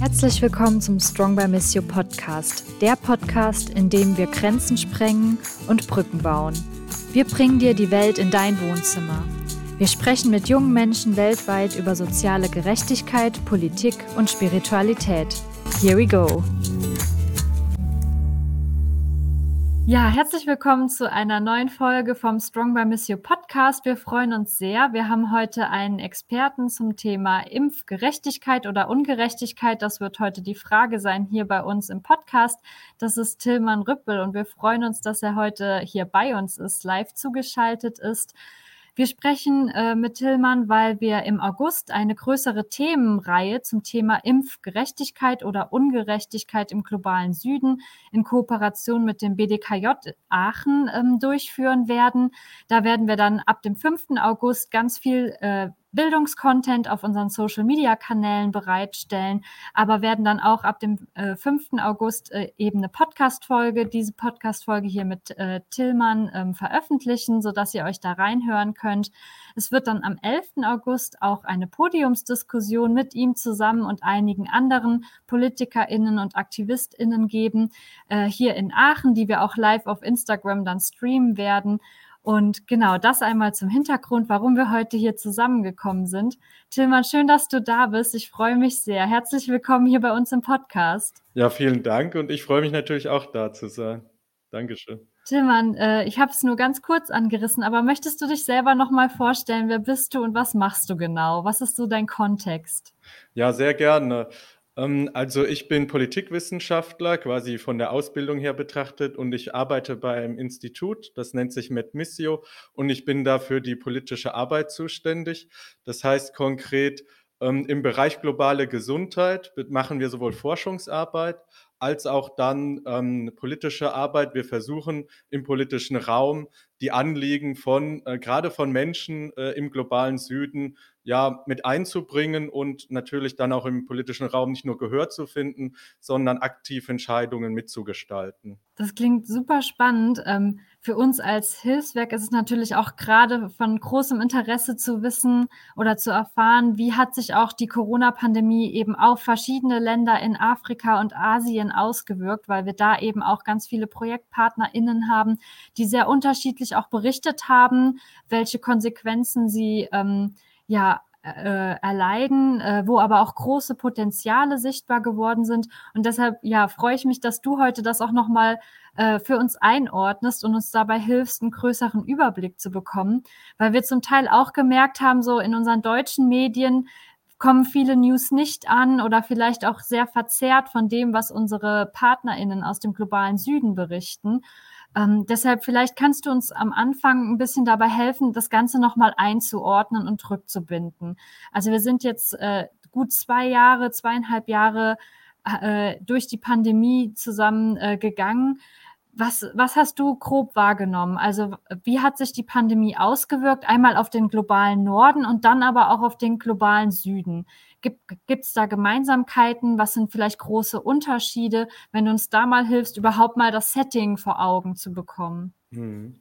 Herzlich willkommen zum Strong by Miss You Podcast, der Podcast, in dem wir Grenzen sprengen und Brücken bauen. Wir bringen dir die Welt in dein Wohnzimmer. Wir sprechen mit jungen Menschen weltweit über soziale Gerechtigkeit, Politik und Spiritualität. Here we go. Ja, herzlich willkommen zu einer neuen Folge vom Strong by Miss You Podcast. Wir freuen uns sehr. Wir haben heute einen Experten zum Thema Impfgerechtigkeit oder Ungerechtigkeit. Das wird heute die Frage sein hier bei uns im Podcast. Das ist Tillmann Rüppel und wir freuen uns, dass er heute hier bei uns ist, live zugeschaltet ist. Wir sprechen äh, mit Tillmann, weil wir im August eine größere Themenreihe zum Thema Impfgerechtigkeit oder Ungerechtigkeit im globalen Süden in Kooperation mit dem BDKJ Aachen ähm, durchführen werden. Da werden wir dann ab dem 5. August ganz viel äh, Bildungskontent auf unseren Social-Media-Kanälen bereitstellen, aber werden dann auch ab dem äh, 5. August äh, eben eine Podcast-Folge, diese Podcast-Folge hier mit äh, Tillmann ähm, veröffentlichen, sodass ihr euch da reinhören könnt. Es wird dann am 11. August auch eine Podiumsdiskussion mit ihm zusammen und einigen anderen PolitikerInnen und AktivistInnen geben, äh, hier in Aachen, die wir auch live auf Instagram dann streamen werden. Und genau das einmal zum Hintergrund, warum wir heute hier zusammengekommen sind. Tilman, schön, dass du da bist. Ich freue mich sehr. Herzlich willkommen hier bei uns im Podcast. Ja, vielen Dank und ich freue mich natürlich auch da zu sein. Dankeschön. Tilman, äh, ich habe es nur ganz kurz angerissen, aber möchtest du dich selber noch mal vorstellen? Wer bist du und was machst du genau? Was ist so dein Kontext? Ja, sehr gerne. Ähm, also ich bin Politikwissenschaftler, quasi von der Ausbildung her betrachtet und ich arbeite bei einem Institut, das nennt sich MedMissio und ich bin da für die politische Arbeit zuständig. Das heißt konkret, ähm, im Bereich globale Gesundheit machen wir sowohl Forschungsarbeit als auch dann ähm, politische Arbeit. Wir versuchen im politischen Raum die Anliegen von, äh, gerade von Menschen äh, im globalen Süden ja, mit einzubringen und natürlich dann auch im politischen Raum nicht nur Gehör zu finden, sondern aktiv Entscheidungen mitzugestalten. Das klingt super spannend. Ähm, für uns als Hilfswerk ist es natürlich auch gerade von großem Interesse zu wissen oder zu erfahren, wie hat sich auch die Corona-Pandemie eben auf verschiedene Länder in Afrika und Asien ausgewirkt, weil wir da eben auch ganz viele ProjektpartnerInnen haben, die sehr unterschiedlich auch berichtet haben, welche Konsequenzen sie ähm, ja, äh, erleiden, äh, wo aber auch große Potenziale sichtbar geworden sind. Und deshalb ja, freue ich mich, dass du heute das auch nochmal äh, für uns einordnest und uns dabei hilfst, einen größeren Überblick zu bekommen, weil wir zum Teil auch gemerkt haben, so in unseren deutschen Medien kommen viele News nicht an oder vielleicht auch sehr verzerrt von dem, was unsere PartnerInnen aus dem globalen Süden berichten. Ähm, deshalb vielleicht kannst du uns am Anfang ein bisschen dabei helfen, das Ganze nochmal einzuordnen und rückzubinden. Also wir sind jetzt äh, gut zwei Jahre, zweieinhalb Jahre äh, durch die Pandemie zusammen äh. Was, was hast du grob wahrgenommen? Also wie hat sich die Pandemie ausgewirkt? Einmal auf den globalen Norden und dann aber auch auf den globalen Süden. Gibt es da Gemeinsamkeiten? Was sind vielleicht große Unterschiede? Wenn du uns da mal hilfst, überhaupt mal das Setting vor Augen zu bekommen. Hm.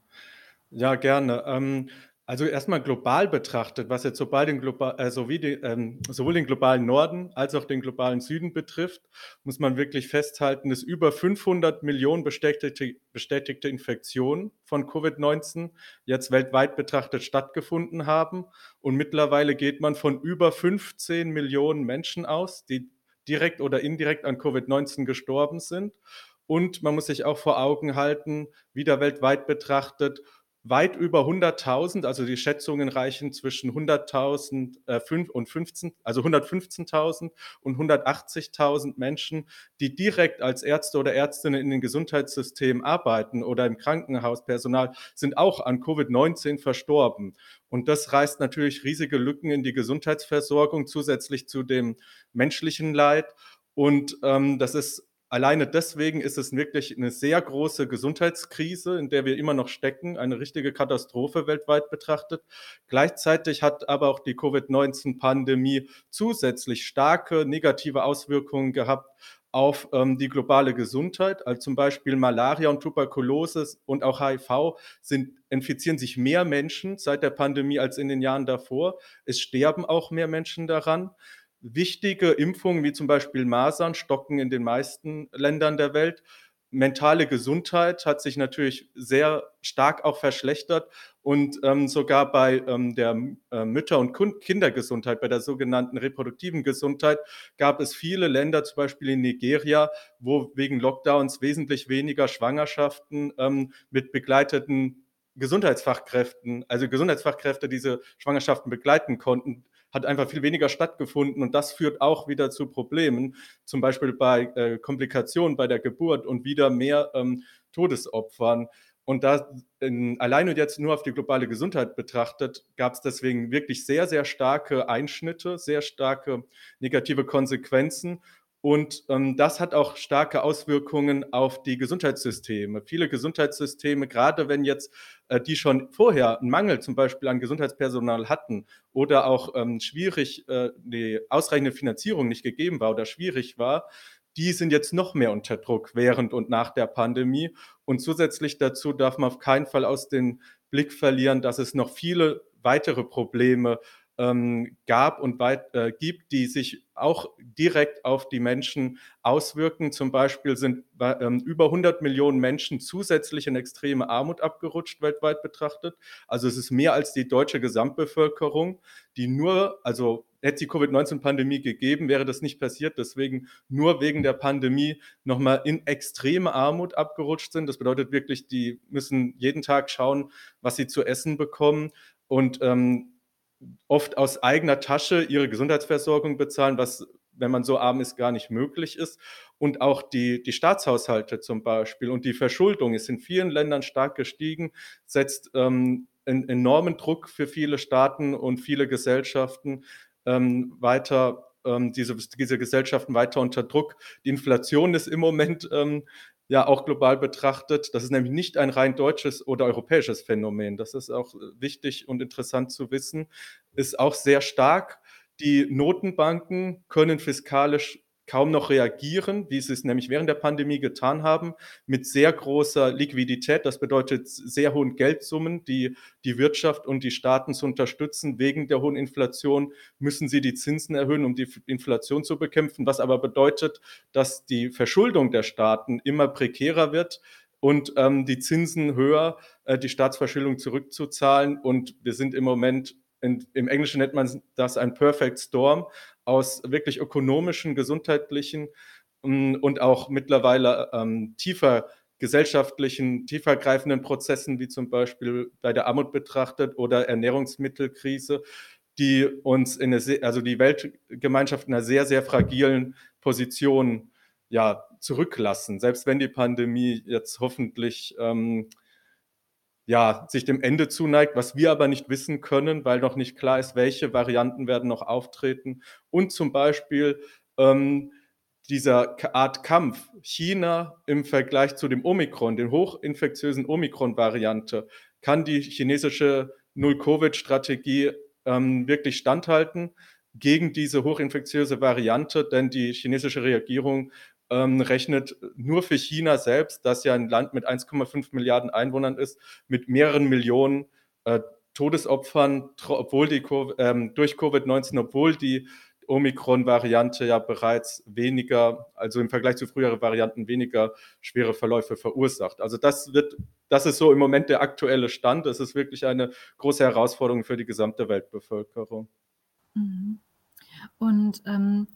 Ja, gerne. Ähm, also erstmal global betrachtet, was jetzt sobald den global, äh, sowie die, ähm, sowohl den globalen Norden als auch den globalen Süden betrifft, muss man wirklich festhalten, dass über 500 Millionen bestätigte, bestätigte Infektionen von Covid-19 jetzt weltweit betrachtet stattgefunden haben. Und mittlerweile geht man von über 15 Millionen Menschen aus, die direkt oder indirekt an Covid-19 gestorben sind. Und man muss sich auch vor Augen halten, wieder weltweit betrachtet, weit über 100.000, also die Schätzungen reichen zwischen 100.000 äh, und 15, also 115.000 und 180.000 Menschen, die direkt als Ärzte oder Ärztinnen in den Gesundheitssystemen arbeiten oder im Krankenhauspersonal, sind auch an Covid-19 verstorben. Und das reißt natürlich riesige Lücken in die Gesundheitsversorgung zusätzlich zu dem menschlichen Leid. Und ähm, das ist Alleine deswegen ist es wirklich eine sehr große Gesundheitskrise, in der wir immer noch stecken, eine richtige Katastrophe weltweit betrachtet. Gleichzeitig hat aber auch die Covid-19-Pandemie zusätzlich starke negative Auswirkungen gehabt auf ähm, die globale Gesundheit. Also zum Beispiel Malaria und Tuberkulose und auch HIV sind, infizieren sich mehr Menschen seit der Pandemie als in den Jahren davor. Es sterben auch mehr Menschen daran. Wichtige Impfungen wie zum Beispiel Masern stocken in den meisten Ländern der Welt. Mentale Gesundheit hat sich natürlich sehr stark auch verschlechtert und ähm, sogar bei ähm, der äh, Mütter- und Kindergesundheit, bei der sogenannten reproduktiven Gesundheit, gab es viele Länder, zum Beispiel in Nigeria, wo wegen Lockdowns wesentlich weniger Schwangerschaften ähm, mit begleiteten Gesundheitsfachkräften, also Gesundheitsfachkräfte diese Schwangerschaften begleiten konnten, hat einfach viel weniger stattgefunden und das führt auch wieder zu Problemen, zum Beispiel bei äh, Komplikationen bei der Geburt und wieder mehr ähm, Todesopfern. Und da in, alleine jetzt nur auf die globale Gesundheit betrachtet, gab es deswegen wirklich sehr, sehr starke Einschnitte, sehr starke negative Konsequenzen. Und ähm, das hat auch starke Auswirkungen auf die Gesundheitssysteme. Viele Gesundheitssysteme, gerade wenn jetzt äh, die schon vorher einen Mangel zum Beispiel an Gesundheitspersonal hatten oder auch ähm, schwierig äh, die ausreichende Finanzierung nicht gegeben war oder schwierig war, die sind jetzt noch mehr unter Druck während und nach der Pandemie. Und zusätzlich dazu darf man auf keinen Fall aus dem Blick verlieren, dass es noch viele weitere Probleme ähm, gab und weit, äh, gibt, die sich auch direkt auf die Menschen auswirken. Zum Beispiel sind ähm, über 100 Millionen Menschen zusätzlich in extreme Armut abgerutscht, weltweit betrachtet. Also es ist mehr als die deutsche Gesamtbevölkerung, die nur, also hätte die Covid-19-Pandemie gegeben, wäre das nicht passiert. Deswegen nur wegen der Pandemie nochmal in extreme Armut abgerutscht sind. Das bedeutet wirklich, die müssen jeden Tag schauen, was sie zu essen bekommen. Und ähm, oft aus eigener Tasche ihre Gesundheitsversorgung bezahlen, was, wenn man so arm ist, gar nicht möglich ist. Und auch die, die Staatshaushalte zum Beispiel und die Verschuldung ist in vielen Ländern stark gestiegen, setzt ähm, einen enormen Druck für viele Staaten und viele Gesellschaften ähm, weiter ähm, diese, diese Gesellschaften weiter unter Druck. Die Inflation ist im Moment ähm, ja auch global betrachtet. Das ist nämlich nicht ein rein deutsches oder europäisches Phänomen. Das ist auch wichtig und interessant zu wissen. Ist auch sehr stark. Die Notenbanken können fiskalisch kaum noch reagieren, wie sie es nämlich während der Pandemie getan haben, mit sehr großer Liquidität. Das bedeutet sehr hohen Geldsummen, die die Wirtschaft und die Staaten zu unterstützen. Wegen der hohen Inflation müssen sie die Zinsen erhöhen, um die Inflation zu bekämpfen, was aber bedeutet, dass die Verschuldung der Staaten immer prekärer wird und ähm, die Zinsen höher, äh, die Staatsverschuldung zurückzuzahlen. Und wir sind im Moment in, Im Englischen nennt man das ein Perfect Storm aus wirklich ökonomischen, gesundheitlichen mm, und auch mittlerweile ähm, tiefer gesellschaftlichen, tiefergreifenden Prozessen, wie zum Beispiel bei der Armut betrachtet oder Ernährungsmittelkrise, die uns in eine, also die Weltgemeinschaft in einer sehr, sehr fragilen Position ja, zurücklassen. Selbst wenn die Pandemie jetzt hoffentlich ähm, ja, sich dem Ende zuneigt, was wir aber nicht wissen können, weil noch nicht klar ist, welche Varianten werden noch auftreten. Und zum Beispiel ähm, dieser Art Kampf China im Vergleich zu dem Omikron, den hochinfektiösen Omikron-Variante, kann die chinesische Null-Covid-Strategie ähm, wirklich standhalten gegen diese hochinfektiöse Variante, denn die chinesische Regierung ähm, rechnet nur für China selbst, das ja ein Land mit 1,5 Milliarden Einwohnern ist, mit mehreren Millionen äh, Todesopfern, obwohl die ähm, durch Covid-19, obwohl die Omikron-Variante ja bereits weniger, also im Vergleich zu früheren Varianten weniger schwere Verläufe verursacht. Also das wird, das ist so im Moment der aktuelle Stand. Es ist wirklich eine große Herausforderung für die gesamte Weltbevölkerung. Mhm. Und ähm,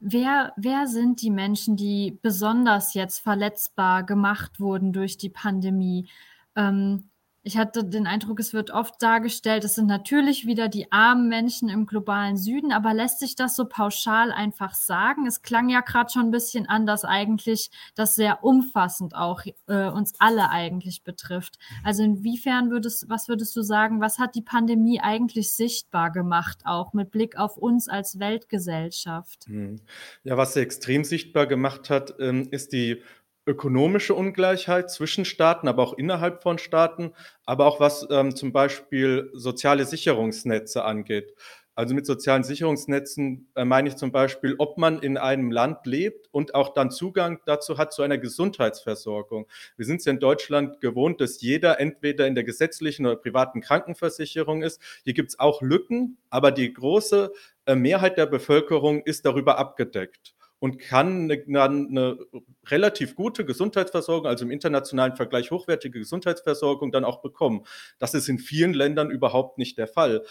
Wer, wer sind die Menschen, die besonders jetzt verletzbar gemacht wurden durch die Pandemie? Ähm, ich hatte den Eindruck, es wird oft dargestellt, es sind natürlich wieder die armen Menschen im globalen Süden, aber lässt sich das so pauschal einfach sagen? Es klang ja gerade schon ein bisschen an, dass eigentlich das sehr umfassend auch äh, uns alle eigentlich betrifft. Also inwiefern würdest, was würdest du sagen, was hat die Pandemie eigentlich sichtbar gemacht, auch mit Blick auf uns als Weltgesellschaft? Hm. Ja, was sie extrem sichtbar gemacht hat, ähm, ist die ökonomische Ungleichheit zwischen Staaten, aber auch innerhalb von Staaten, aber auch was ähm, zum Beispiel soziale Sicherungsnetze angeht. Also mit sozialen Sicherungsnetzen äh, meine ich zum Beispiel, ob man in einem Land lebt und auch dann Zugang dazu hat zu einer Gesundheitsversorgung. Wir sind es ja in Deutschland gewohnt, dass jeder entweder in der gesetzlichen oder privaten Krankenversicherung ist. Hier gibt es auch Lücken, aber die große äh, Mehrheit der Bevölkerung ist darüber abgedeckt und kann eine, eine relativ gute Gesundheitsversorgung, also im internationalen Vergleich hochwertige Gesundheitsversorgung dann auch bekommen. Das ist in vielen Ländern überhaupt nicht der Fall.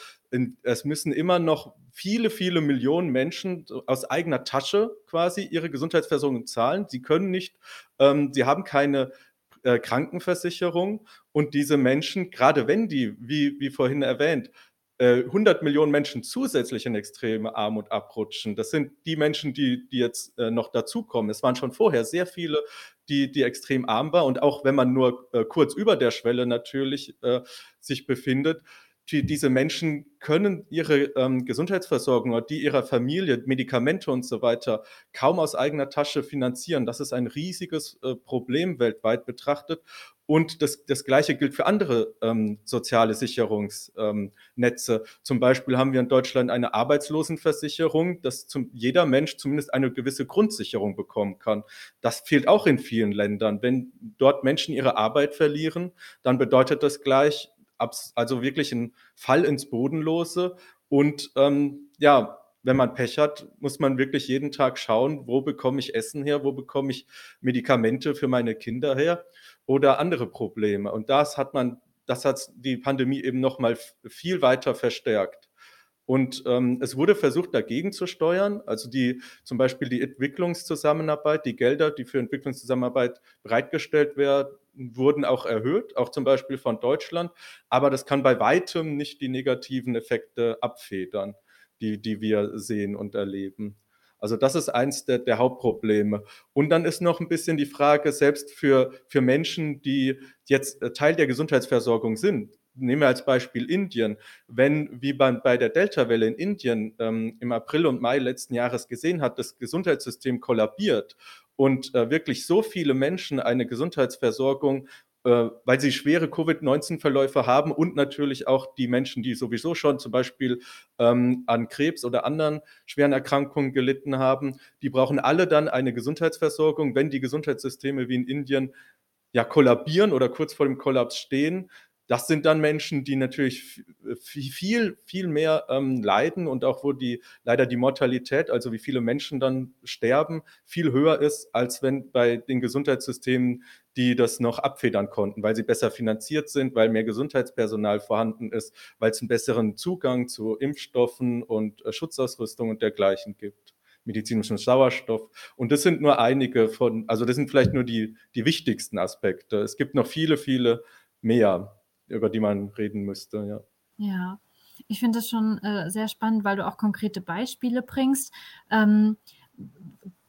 Es müssen immer noch viele, viele Millionen Menschen aus eigener Tasche quasi ihre Gesundheitsversorgung zahlen. Sie können nicht, ähm, sie haben keine äh, Krankenversicherung und diese Menschen, gerade wenn die, wie, wie vorhin erwähnt, 100 äh, Millionen Menschen zusätzlich in extreme Armut abrutschen. Das sind die Menschen, die, die jetzt äh, noch dazukommen. Es waren schon vorher sehr viele, die, die extrem arm waren. Und auch wenn man nur äh, kurz über der Schwelle natürlich sich befindet, die, diese Menschen können ihre ähm, Gesundheitsversorgung oder die ihrer Familie, Medikamente und so weiter kaum aus eigener Tasche finanzieren. Das ist ein riesiges Problem weltweit betrachtet. Und das, das Gleiche gilt für andere ähm, soziale Sicherungsnetze. Ähm, zum Beispiel haben wir in Deutschland eine Arbeitslosenversicherung, dass zum, jeder Mensch zumindest eine gewisse Grundsicherung bekommen kann. Das fehlt auch in vielen Ländern. Wenn dort Menschen ihre Arbeit verlieren, dann bedeutet das gleich, also wirklich ein Fall ins Bodenlose. Und ähm, ja, wenn man Pech hat, muss man wirklich jeden Tag schauen, wo bekomme ich Essen her, wo bekomme ich Medikamente für meine Kinder her oder andere Probleme. Und das hat man, das hat die Pandemie eben noch mal viel weiter verstärkt. Und ähm, es wurde versucht, dagegen zu steuern. Also die, zum Beispiel die Entwicklungszusammenarbeit, die Gelder, die für Entwicklungszusammenarbeit bereitgestellt werden, wurden auch erhöht, auch zum Beispiel von Deutschland. Aber das kann bei weitem nicht die negativen Effekte abfedern, die, die wir sehen und erleben. Also das ist eins der, der, Hauptprobleme. Und dann ist noch ein bisschen die Frage, selbst für, für Menschen, die jetzt Teil der Gesundheitsversorgung sind, nehmen wir als Beispiel Indien, wenn, wie man bei der Delta-Welle in Indien ähm, im April und Mai letzten Jahres gesehen hat, das Gesundheitssystem kollabiert und äh, wirklich so viele Menschen eine Gesundheitsversorgung äh, weil sie schwere Covid-19-Verläufe haben und natürlich auch die Menschen, die sowieso schon zum Beispiel ähm, an Krebs oder anderen schweren Erkrankungen gelitten haben, die brauchen alle dann eine Gesundheitsversorgung. Wenn die Gesundheitssysteme wie in Indien ja kollabieren oder kurz vor dem Kollaps stehen, das sind dann Menschen, die natürlich viel, viel mehr ähm, leiden und auch wo die leider die Mortalität, also wie viele Menschen dann sterben, viel höher ist, als wenn bei den Gesundheitssystemen, die das noch abfedern konnten, weil sie besser finanziert sind, weil mehr Gesundheitspersonal vorhanden ist, weil es einen besseren Zugang zu Impfstoffen und äh, Schutzausrüstung und dergleichen gibt medizinischen Sauerstoff. Und das sind nur einige von, also das sind vielleicht nur die, die wichtigsten Aspekte. Es gibt noch viele, viele mehr über die man reden müsste, ja. Ja, ich finde das schon äh, sehr spannend, weil du auch konkrete Beispiele bringst. Ähm,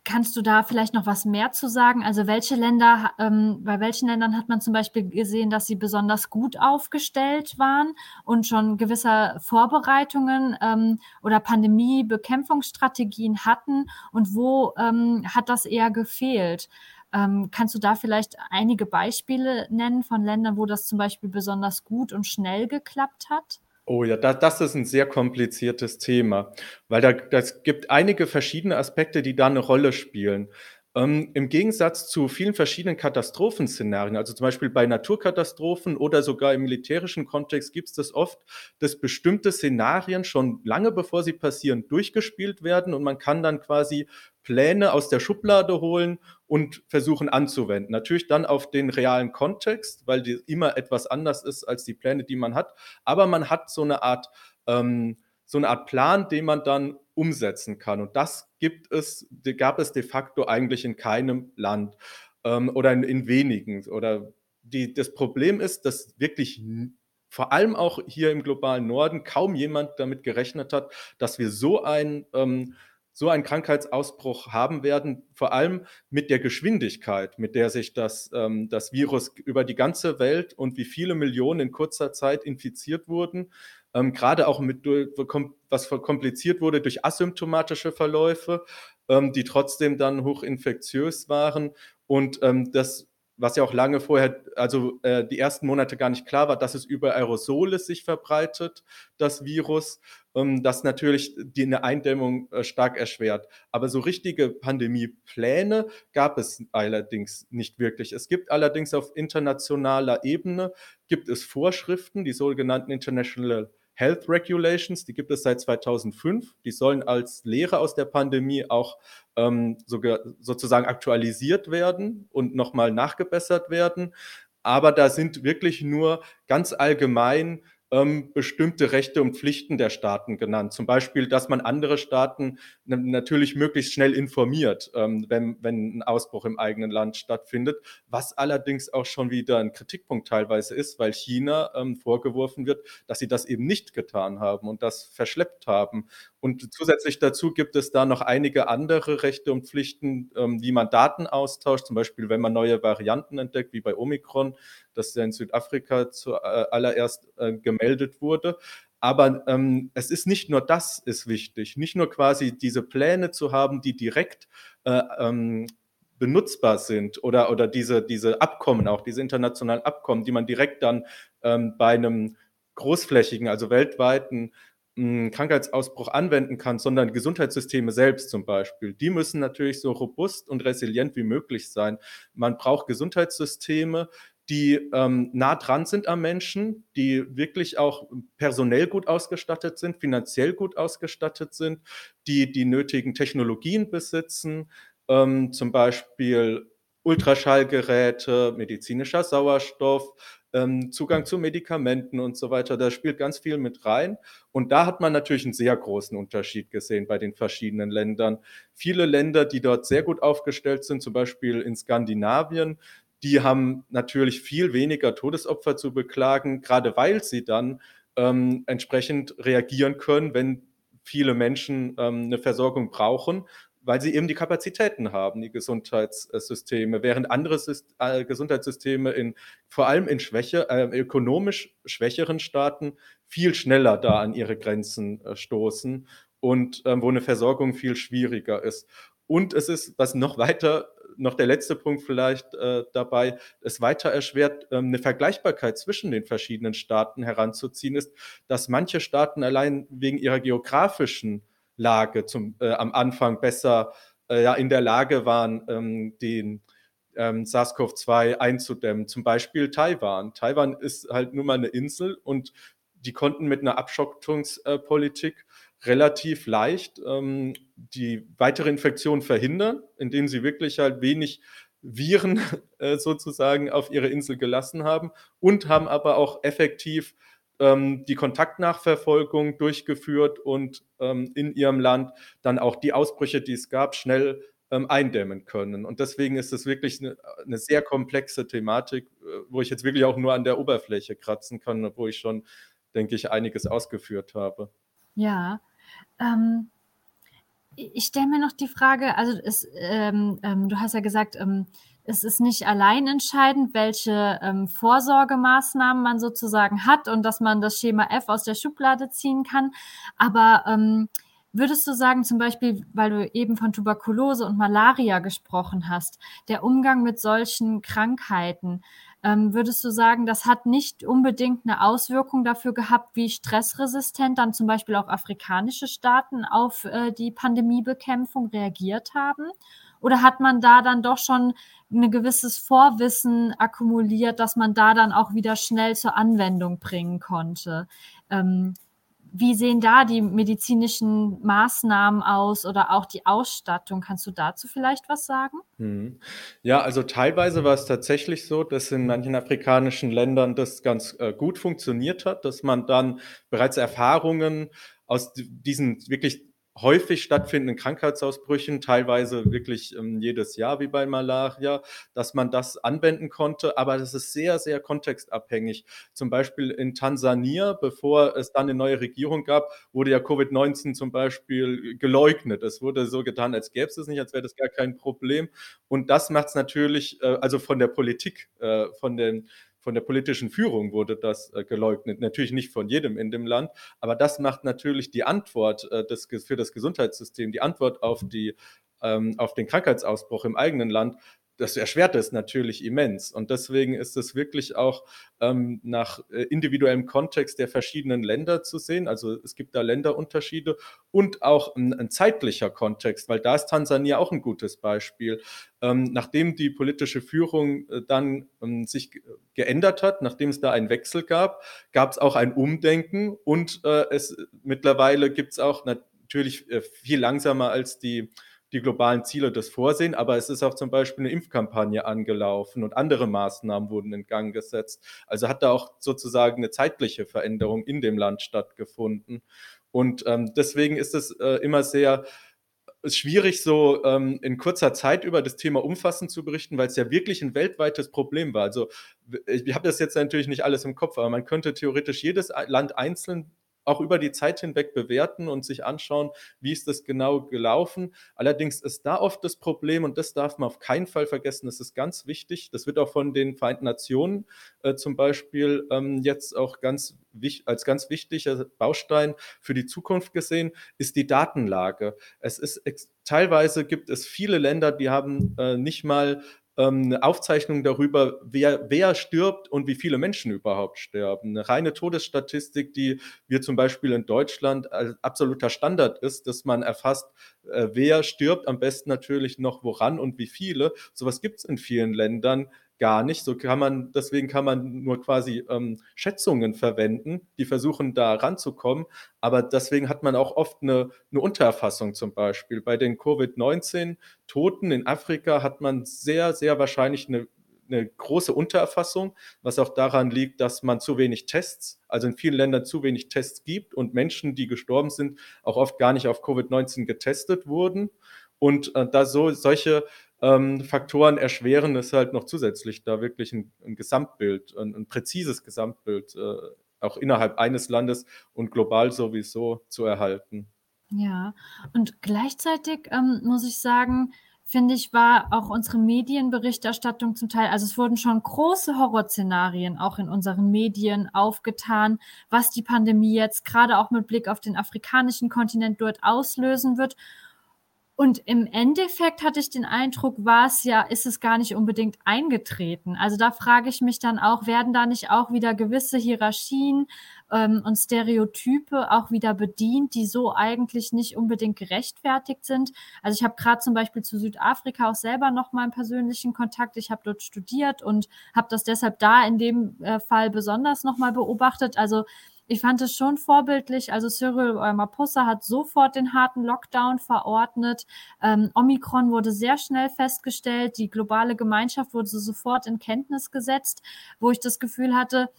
kannst du da vielleicht noch was mehr zu sagen? Also welche Länder, ähm, bei welchen Ländern hat man zum Beispiel gesehen, dass sie besonders gut aufgestellt waren und schon gewisse Vorbereitungen ähm, oder Pandemiebekämpfungsstrategien hatten und wo ähm, hat das eher gefehlt? Ähm, kannst du da vielleicht einige Beispiele nennen von Ländern, wo das zum Beispiel besonders gut und schnell geklappt hat? Oh ja, das, das ist ein sehr kompliziertes Thema, weil da das gibt einige verschiedene Aspekte, die da eine Rolle spielen. Ähm, Im Gegensatz zu vielen verschiedenen Katastrophenszenarien, also zum Beispiel bei Naturkatastrophen oder sogar im militärischen Kontext gibt es das oft, dass bestimmte Szenarien schon lange bevor sie passieren durchgespielt werden und man kann dann quasi Pläne aus der Schublade holen und versuchen anzuwenden. Natürlich dann auf den realen Kontext, weil die immer etwas anders ist als die Pläne, die man hat. Aber man hat so eine Art, ähm, so eine Art Plan, den man dann umsetzen kann. Und das gibt es, gab es de facto eigentlich in keinem Land ähm, oder in, in, wenigen. Oder die, das Problem ist, dass wirklich vor allem auch hier im globalen Norden kaum jemand damit gerechnet hat, dass wir so ein ähm, so einen Krankheitsausbruch haben werden, vor allem mit der Geschwindigkeit, mit der sich das, ähm, das Virus über die ganze Welt und wie viele Millionen in kurzer Zeit infiziert wurden, ähm, gerade auch mit, was kompliziert wurde durch asymptomatische Verläufe, ähm, die trotzdem dann hochinfektiös waren. Und ähm, das was ja auch lange vorher, also äh, die ersten Monate gar nicht klar war, dass es über Aerosole sich verbreitet, das Virus, ähm, das natürlich die eine Eindämmung äh, stark erschwert. Aber so richtige Pandemiepläne gab es allerdings nicht wirklich. Es gibt allerdings auf internationaler Ebene gibt es Vorschriften, die sogenannten International Health Regulations, die gibt es seit 2005. Die sollen als Lehre aus der Pandemie auch ähm, sogar, sozusagen aktualisiert werden und nochmal nachgebessert werden. Aber da sind wirklich nur ganz allgemein ähm, bestimmte Rechte und Pflichten der Staaten genannt. Zum Beispiel, dass man andere Staaten natürlich möglichst schnell informiert, ähm, wenn, wenn ein Ausbruch im eigenen Land stattfindet, was allerdings auch schon wieder ein Kritikpunkt teilweise ist, weil China ähm, vorgeworfen wird, dass sie das eben nicht getan haben und das verschleppt haben. Und zusätzlich dazu gibt es da noch einige andere Rechte und Pflichten, ähm, wie man Daten austauscht, zum Beispiel wenn man neue Varianten entdeckt, wie bei Omikron, das ja in Südafrika zuallererst äh, gemeldet wurde. Aber ähm, es ist nicht nur das ist wichtig, nicht nur quasi diese Pläne zu haben, die direkt äh, ähm, benutzbar sind oder, oder diese, diese Abkommen, auch diese internationalen Abkommen, die man direkt dann ähm, bei einem großflächigen, also weltweiten hm, Krankheitsausbruch anwenden kann, sondern Gesundheitssysteme selbst zum Beispiel. Die müssen natürlich so robust und resilient wie möglich sein. Man braucht Gesundheitssysteme, die ähm, nah dran sind am Menschen, die wirklich auch personell gut ausgestattet sind, finanziell gut ausgestattet sind, die die nötigen Technologien besitzen, ähm, zum Beispiel Ultraschallgeräte, medizinischer Sauerstoff, ähm, Zugang zu Medikamenten und so weiter. Da spielt ganz viel mit rein. Und da hat man natürlich einen sehr großen Unterschied gesehen bei den verschiedenen Ländern. Viele Länder, die dort sehr gut aufgestellt sind, zum Beispiel in Skandinavien, die haben natürlich viel weniger Todesopfer zu beklagen, gerade weil sie dann ähm, entsprechend reagieren können, wenn viele Menschen ähm, eine Versorgung brauchen, weil sie eben die Kapazitäten haben, die Gesundheitssysteme, während andere Syst äh, Gesundheitssysteme in, vor allem in Schwäche, äh, ökonomisch schwächeren Staaten viel schneller da an ihre Grenzen äh, stoßen und ähm, wo eine Versorgung viel schwieriger ist. Und es ist, was noch weiter noch der letzte Punkt vielleicht äh, dabei, es weiter erschwert, ähm, eine Vergleichbarkeit zwischen den verschiedenen Staaten heranzuziehen, ist, dass manche Staaten allein wegen ihrer geografischen Lage zum, äh, am Anfang besser äh, ja, in der Lage waren, ähm, den ähm, SARS-CoV-2 einzudämmen. Zum Beispiel Taiwan. Taiwan ist halt nur mal eine Insel und die konnten mit einer Abschottungspolitik relativ leicht ähm, die weitere Infektion verhindern, indem sie wirklich halt wenig Viren äh, sozusagen auf ihre Insel gelassen haben und haben aber auch effektiv ähm, die Kontaktnachverfolgung durchgeführt und ähm, in ihrem Land dann auch die Ausbrüche, die es gab, schnell ähm, eindämmen können. Und deswegen ist es wirklich eine, eine sehr komplexe Thematik, äh, wo ich jetzt wirklich auch nur an der Oberfläche kratzen kann, wo ich schon, denke ich, einiges ausgeführt habe. Ja, ähm, ich stelle mir noch die Frage, also es, ähm, ähm, du hast ja gesagt, ähm, es ist nicht allein entscheidend, welche ähm, Vorsorgemaßnahmen man sozusagen hat und dass man das Schema F aus der Schublade ziehen kann. Aber ähm, würdest du sagen, zum Beispiel, weil du eben von Tuberkulose und Malaria gesprochen hast, der Umgang mit solchen Krankheiten, ähm, würdest du sagen, das hat nicht unbedingt eine Auswirkung dafür gehabt, wie stressresistent dann zum Beispiel auch afrikanische Staaten auf äh, die Pandemiebekämpfung reagiert haben? Oder hat man da dann doch schon ein gewisses Vorwissen akkumuliert, dass man da dann auch wieder schnell zur Anwendung bringen konnte? Ähm, wie sehen da die medizinischen Maßnahmen aus oder auch die Ausstattung? Kannst du dazu vielleicht was sagen? Mhm. Ja, also teilweise war es tatsächlich so, dass in manchen afrikanischen Ländern das ganz äh, gut funktioniert hat, dass man dann bereits Erfahrungen aus diesen wirklich häufig stattfindenden Krankheitsausbrüchen, teilweise wirklich ähm, jedes Jahr wie bei Malaria, dass man das anwenden konnte. Aber das ist sehr, sehr kontextabhängig. Zum Beispiel in Tansania, bevor es dann eine neue Regierung gab, wurde ja Covid-19 zum Beispiel geleugnet. Es wurde so getan, als gäbe es es nicht, als wäre das gar kein Problem. Und das macht es natürlich, äh, also von der Politik, äh, von den von der politischen Führung wurde das äh, geleugnet. Natürlich nicht von jedem in dem Land, aber das macht natürlich die Antwort äh, des, für das Gesundheitssystem, die Antwort auf, die, ähm, auf den Krankheitsausbruch im eigenen Land das erschwert es natürlich immens. Und deswegen ist es wirklich auch ähm, nach äh, individuellem Kontext der verschiedenen Länder zu sehen. Also es gibt da Länderunterschiede und auch ein, ein zeitlicher Kontext, weil da ist Tansania auch ein gutes Beispiel. Ähm, nachdem die politische Führung äh, dann ähm, sich geändert hat, nachdem es da einen Wechsel gab, gab es auch ein Umdenken und äh, es mittlerweile gibt es auch natürlich äh, viel langsamer als die die globalen Ziele das vorsehen, aber es ist auch zum Beispiel eine Impfkampagne angelaufen und andere Maßnahmen wurden in Gang gesetzt. Also hat da auch sozusagen eine zeitliche Veränderung in dem Land stattgefunden. Und ähm, deswegen ist es äh, immer sehr schwierig, so ähm, in kurzer Zeit über das Thema umfassend zu berichten, weil es ja wirklich ein weltweites Problem war. Also ich, ich habe das jetzt natürlich nicht alles im Kopf, aber man könnte theoretisch jedes Land einzeln auch über die Zeit hinweg bewerten und sich anschauen, wie ist das genau gelaufen. Allerdings ist da oft das Problem, und das darf man auf keinen Fall vergessen, das ist ganz wichtig, das wird auch von den Vereinten Nationen äh, zum Beispiel ähm, jetzt auch ganz als ganz wichtiger Baustein für die Zukunft gesehen, ist die Datenlage. Es ist teilweise gibt es viele Länder, die haben äh, nicht mal ähm, eine Aufzeichnung darüber, wer, wer stirbt und wie viele Menschen überhaupt sterben. Eine reine Todesstatistik, die wir zum Beispiel in Deutschland als absoluter Standard ist, dass man erfasst, äh, wer stirbt, am besten natürlich noch woran und wie viele. Sowas gibt es in vielen Ländern gar nicht. So kann man, deswegen kann man nur quasi ähm, Schätzungen verwenden, die versuchen da ranzukommen. Aber deswegen hat man auch oft eine, eine Untererfassung zum Beispiel. Bei den Covid-19-Toten in Afrika hat man sehr, sehr wahrscheinlich eine eine große Untererfassung, was auch daran liegt, dass man zu wenig Tests, also in vielen Ländern zu wenig Tests gibt und Menschen, die gestorben sind, auch oft gar nicht auf Covid-19 getestet wurden. Und äh, da so solche ähm, Faktoren erschweren es halt noch zusätzlich, da wirklich ein, ein Gesamtbild, ein, ein, präzises Gesamtbild äh, auch innerhalb eines Landes und global sowieso zu erhalten. Ja, und gleichzeitig ähm, muss ich sagen, finde ich, war auch unsere Medienberichterstattung zum Teil, also es wurden schon große Horrorszenarien auch in unseren Medien aufgetan, was die Pandemie jetzt gerade auch mit Blick auf den afrikanischen Kontinent dort auslösen wird. Und im Endeffekt hatte ich den Eindruck, war es ja, ist es gar nicht unbedingt eingetreten. Also da frage ich mich dann auch, werden da nicht auch wieder gewisse Hierarchien ähm, und Stereotype auch wieder bedient, die so eigentlich nicht unbedingt gerechtfertigt sind? Also ich habe gerade zum Beispiel zu Südafrika auch selber noch einen persönlichen Kontakt. Ich habe dort studiert und habe das deshalb da in dem äh, Fall besonders noch mal beobachtet. Also ich fand es schon vorbildlich. Also Cyril Ramaphosa hat sofort den harten Lockdown verordnet. Ähm, Omikron wurde sehr schnell festgestellt. Die globale Gemeinschaft wurde sofort in Kenntnis gesetzt, wo ich das Gefühl hatte,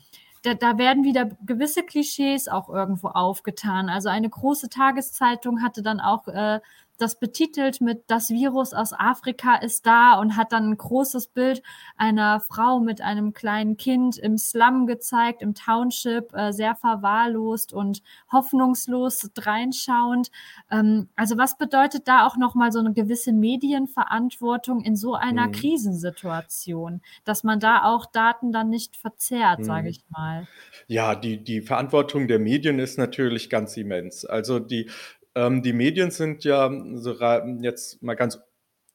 da, da werden wieder gewisse Klischees auch irgendwo aufgetan. Also eine große Tageszeitung hatte dann auch äh, das betitelt mit Das Virus aus Afrika ist da und hat dann ein großes Bild einer Frau mit einem kleinen Kind im Slum gezeigt, im Township, äh, sehr verwahrlost und hoffnungslos dreinschauend. Ähm, also was bedeutet da auch nochmal so eine gewisse Medienverantwortung in so einer mhm. Krisensituation, dass man da auch Daten dann nicht verzerrt, mhm. sage ich mal? Ja, die, die Verantwortung der Medien ist natürlich ganz immens. Also die ähm, die Medien sind ja so jetzt mal ganz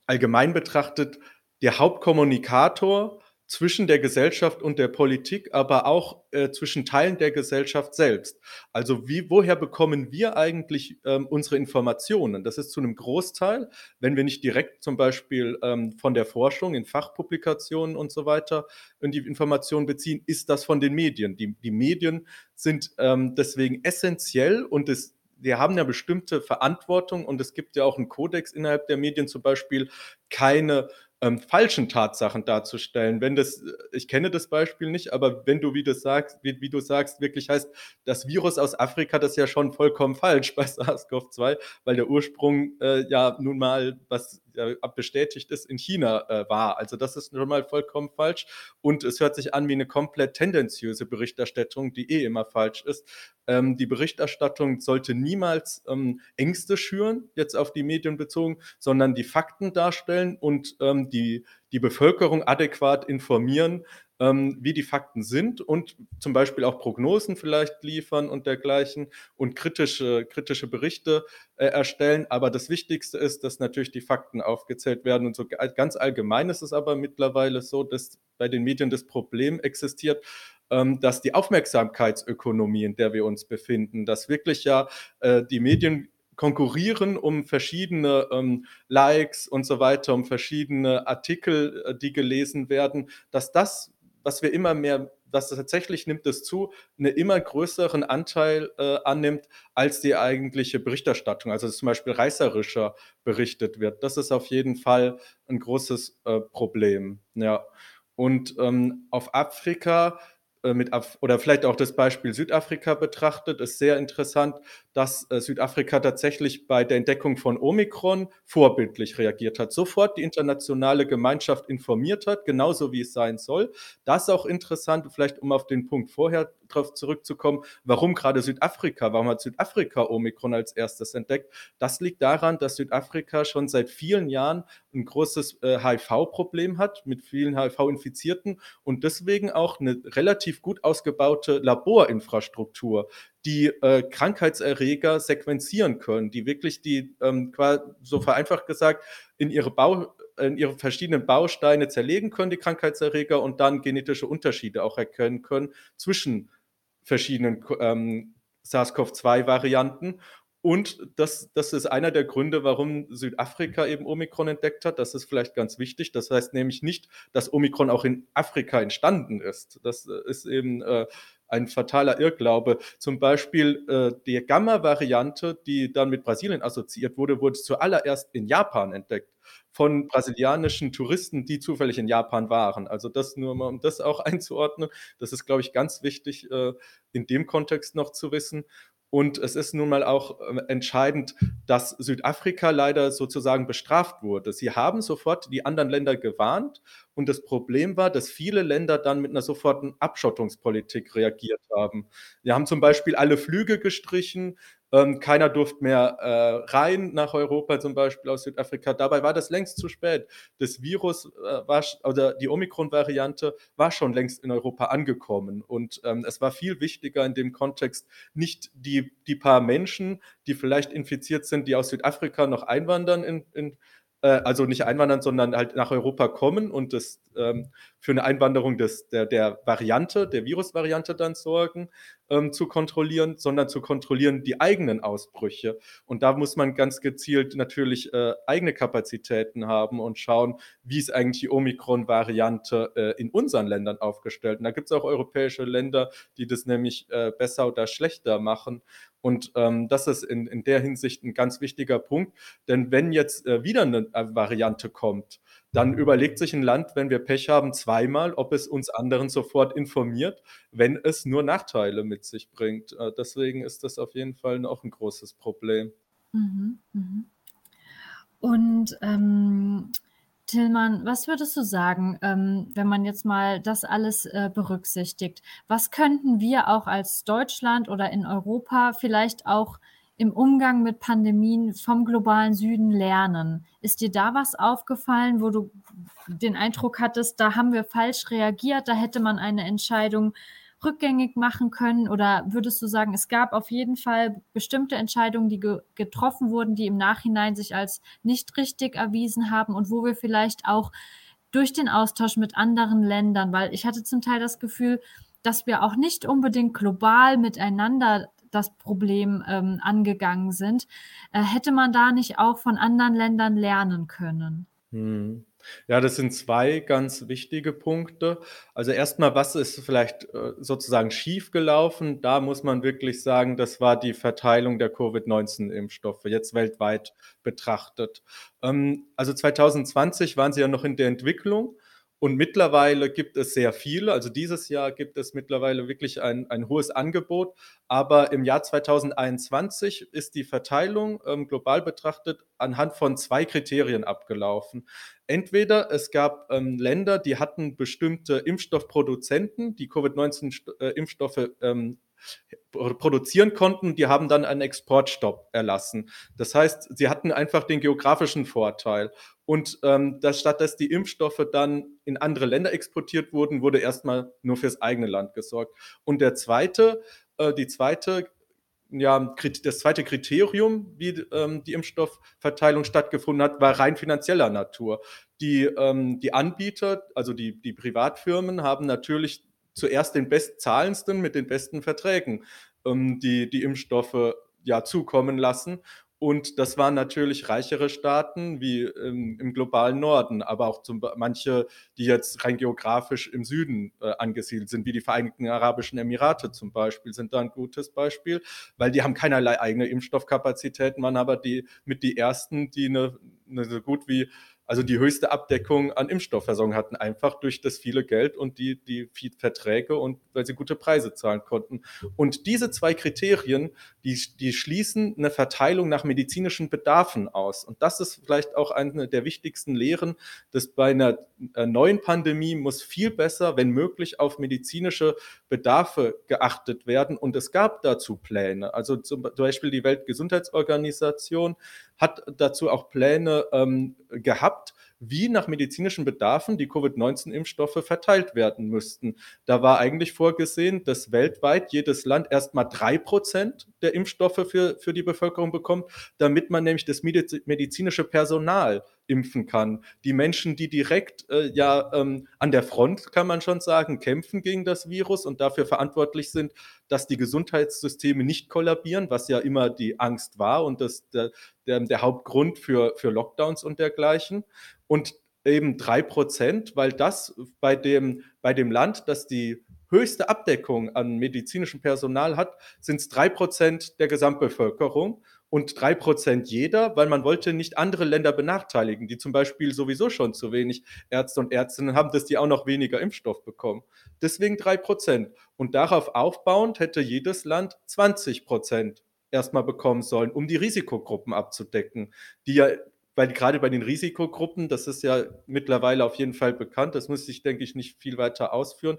allgemein betrachtet der Hauptkommunikator zwischen der Gesellschaft und der Politik, aber auch äh, zwischen Teilen der Gesellschaft selbst. Also wie, woher bekommen wir eigentlich ähm, unsere Informationen? Das ist zu einem Großteil, wenn wir nicht direkt zum Beispiel ähm, von der Forschung in Fachpublikationen und so weiter in die Informationen beziehen, ist das von den Medien. Die, die Medien sind ähm, deswegen essentiell und es wir haben ja bestimmte Verantwortung und es gibt ja auch einen Kodex innerhalb der Medien, zum Beispiel keine ähm, falschen Tatsachen darzustellen. Wenn das, ich kenne das Beispiel nicht, aber wenn du, wie du sagst, wie, wie du sagst, wirklich heißt, das Virus aus Afrika, das ist ja schon vollkommen falsch bei SARS-CoV-2, weil der Ursprung äh, ja nun mal, was bestätigt ist, in China äh, war. Also das ist schon mal vollkommen falsch. Und es hört sich an wie eine komplett tendenziöse Berichterstattung, die eh immer falsch ist. Ähm, die Berichterstattung sollte niemals ähm, Ängste schüren, jetzt auf die Medien bezogen, sondern die Fakten darstellen und ähm, die, die Bevölkerung adäquat informieren, ähm, wie die Fakten sind und zum Beispiel auch Prognosen vielleicht liefern und dergleichen und kritische, kritische Berichte äh, erstellen. Aber das Wichtigste ist, dass natürlich die Fakten aufgezählt werden. Und so ganz allgemein ist es aber mittlerweile so, dass bei den Medien das Problem existiert, ähm, dass die Aufmerksamkeitsökonomie, in der wir uns befinden, dass wirklich ja äh, die Medien konkurrieren um verschiedene ähm, Likes und so weiter, um verschiedene Artikel, äh, die gelesen werden, dass das, was wir immer mehr, was tatsächlich nimmt es zu, einen immer größeren Anteil äh, annimmt als die eigentliche Berichterstattung. Also zum Beispiel reißerischer berichtet wird. Das ist auf jeden Fall ein großes äh, Problem. Ja. Und ähm, auf Afrika mit Af oder vielleicht auch das Beispiel Südafrika betrachtet, ist sehr interessant, dass äh, Südafrika tatsächlich bei der Entdeckung von Omikron vorbildlich reagiert hat, sofort die internationale Gemeinschaft informiert hat, genauso wie es sein soll. Das ist auch interessant, vielleicht um auf den Punkt vorher darauf zurückzukommen, warum gerade Südafrika, warum hat Südafrika Omikron als erstes entdeckt? Das liegt daran, dass Südafrika schon seit vielen Jahren ein großes äh, HIV-Problem hat mit vielen HIV-Infizierten und deswegen auch eine relativ gut ausgebaute Laborinfrastruktur, die äh, Krankheitserreger sequenzieren können, die wirklich die, ähm, so vereinfacht gesagt, in ihre Bau, in ihre verschiedenen Bausteine zerlegen können, die Krankheitserreger, und dann genetische Unterschiede auch erkennen können zwischen verschiedenen ähm, SARS-CoV-2-Varianten. Und das, das ist einer der Gründe, warum Südafrika eben Omikron entdeckt hat. Das ist vielleicht ganz wichtig. Das heißt nämlich nicht, dass Omikron auch in Afrika entstanden ist. Das ist eben äh, ein fataler Irrglaube. Zum Beispiel äh, die Gamma-Variante, die dann mit Brasilien assoziiert wurde, wurde zuallererst in Japan entdeckt von brasilianischen Touristen, die zufällig in Japan waren. Also das nur mal, um das auch einzuordnen. Das ist, glaube ich, ganz wichtig äh, in dem Kontext noch zu wissen. Und es ist nun mal auch äh, entscheidend, dass Südafrika leider sozusagen bestraft wurde. Sie haben sofort die anderen Länder gewarnt und das Problem war, dass viele Länder dann mit einer sofortigen Abschottungspolitik reagiert haben. Wir haben zum Beispiel alle Flüge gestrichen, ähm, keiner durfte mehr äh, rein nach Europa, zum Beispiel aus Südafrika. Dabei war das längst zu spät. Das Virus äh, war, oder die Omikron-Variante war schon längst in Europa angekommen. Und ähm, es war viel wichtiger in dem Kontext, nicht die, die paar Menschen, die vielleicht infiziert sind, die aus Südafrika noch einwandern in, in äh, also nicht einwandern, sondern halt nach Europa kommen und das ähm, für eine Einwanderung des, der, der Variante, der Virusvariante dann sorgen, ähm, zu kontrollieren, sondern zu kontrollieren die eigenen Ausbrüche. Und da muss man ganz gezielt natürlich äh, eigene Kapazitäten haben und schauen, wie ist eigentlich die Omikron-Variante äh, in unseren Ländern aufgestellt. Und da gibt es auch europäische Länder, die das nämlich äh, besser oder schlechter machen. Und ähm, das ist in, in der Hinsicht ein ganz wichtiger Punkt. Denn wenn jetzt äh, wieder eine äh, Variante kommt, dann überlegt sich ein Land, wenn wir Pech haben, zweimal, ob es uns anderen sofort informiert, wenn es nur Nachteile mit sich bringt. Äh, deswegen ist das auf jeden Fall auch ein großes Problem. Mhm, mhm. Und ähm, Tillmann, was würdest du sagen, ähm, wenn man jetzt mal das alles äh, berücksichtigt? Was könnten wir auch als Deutschland oder in Europa vielleicht auch im Umgang mit Pandemien vom globalen Süden lernen? Ist dir da was aufgefallen, wo du den Eindruck hattest, da haben wir falsch reagiert, da hätte man eine Entscheidung rückgängig machen können? Oder würdest du sagen, es gab auf jeden Fall bestimmte Entscheidungen, die ge getroffen wurden, die im Nachhinein sich als nicht richtig erwiesen haben und wo wir vielleicht auch durch den Austausch mit anderen Ländern, weil ich hatte zum Teil das Gefühl, dass wir auch nicht unbedingt global miteinander das Problem ähm, angegangen sind. Äh, hätte man da nicht auch von anderen Ländern lernen können? Hm. Ja, das sind zwei ganz wichtige Punkte. Also erstmal, was ist vielleicht äh, sozusagen schiefgelaufen? Da muss man wirklich sagen, das war die Verteilung der Covid-19-Impfstoffe, jetzt weltweit betrachtet. Ähm, also 2020 waren sie ja noch in der Entwicklung und mittlerweile gibt es sehr viele. Also dieses Jahr gibt es mittlerweile wirklich ein, ein hohes Angebot. Aber im Jahr 2021 ist die Verteilung ähm, global betrachtet anhand von zwei Kriterien abgelaufen. Entweder es gab ähm, Länder, die hatten bestimmte Impfstoffproduzenten, die Covid-19-Impfstoffe ähm, produzieren konnten. Die haben dann einen Exportstopp erlassen. Das heißt, sie hatten einfach den geografischen Vorteil. Und ähm, dass statt dass die Impfstoffe dann in andere Länder exportiert wurden, wurde erstmal nur fürs eigene Land gesorgt. Und der zweite, äh, die zweite ja, das zweite Kriterium, wie ähm, die Impfstoffverteilung stattgefunden hat, war rein finanzieller Natur. Die, ähm, die Anbieter, also die, die Privatfirmen, haben natürlich zuerst den bestzahlendsten mit den besten Verträgen ähm, die, die Impfstoffe ja zukommen lassen. Und das waren natürlich reichere Staaten wie im, im globalen Norden, aber auch zum, manche, die jetzt rein geografisch im Süden äh, angesiedelt sind, wie die Vereinigten Arabischen Emirate zum Beispiel, sind da ein gutes Beispiel, weil die haben keinerlei eigene Impfstoffkapazitäten, waren aber die mit die ersten, die eine so gut wie also die höchste Abdeckung an Impfstoffversorgung hatten, einfach durch das viele Geld und die, die Verträge und weil sie gute Preise zahlen konnten. Und diese zwei Kriterien, die, die schließen eine Verteilung nach medizinischen Bedarfen aus. Und das ist vielleicht auch eine der wichtigsten Lehren, dass bei einer äh, neuen Pandemie muss viel besser, wenn möglich, auf medizinische Bedarfe geachtet werden. Und es gab dazu Pläne. Also zum Beispiel die Weltgesundheitsorganisation hat dazu auch Pläne ähm, gehabt, wie nach medizinischen Bedarfen die Covid-19-Impfstoffe verteilt werden müssten. Da war eigentlich vorgesehen, dass weltweit jedes Land erstmal drei Prozent der Impfstoffe für, für die Bevölkerung bekommt, damit man nämlich das medizinische Personal impfen kann. Die Menschen, die direkt äh, ja ähm, an der Front, kann man schon sagen, kämpfen gegen das Virus und dafür verantwortlich sind, dass die Gesundheitssysteme nicht kollabieren, was ja immer die Angst war und das der, der, der Hauptgrund für, für Lockdowns und dergleichen und eben drei Prozent, weil das bei dem, bei dem Land, das die höchste Abdeckung an medizinischem Personal hat, sind es drei Prozent der Gesamtbevölkerung und drei Prozent jeder, weil man wollte nicht andere Länder benachteiligen, die zum Beispiel sowieso schon zu wenig Ärzte und Ärztinnen haben, dass die auch noch weniger Impfstoff bekommen. Deswegen drei Prozent. Und darauf aufbauend hätte jedes Land 20 Prozent erstmal bekommen sollen, um die Risikogruppen abzudecken, die ja weil gerade bei den Risikogruppen, das ist ja mittlerweile auf jeden Fall bekannt, das muss ich, denke ich, nicht viel weiter ausführen.